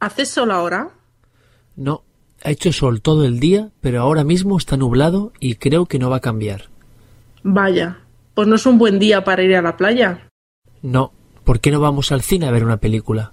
¿Hace sol ahora? No, ha hecho sol todo el día, pero ahora mismo está nublado y creo que no va a cambiar. Vaya, pues no es un buen día para ir a la playa. No, ¿por qué no vamos al cine a ver una película?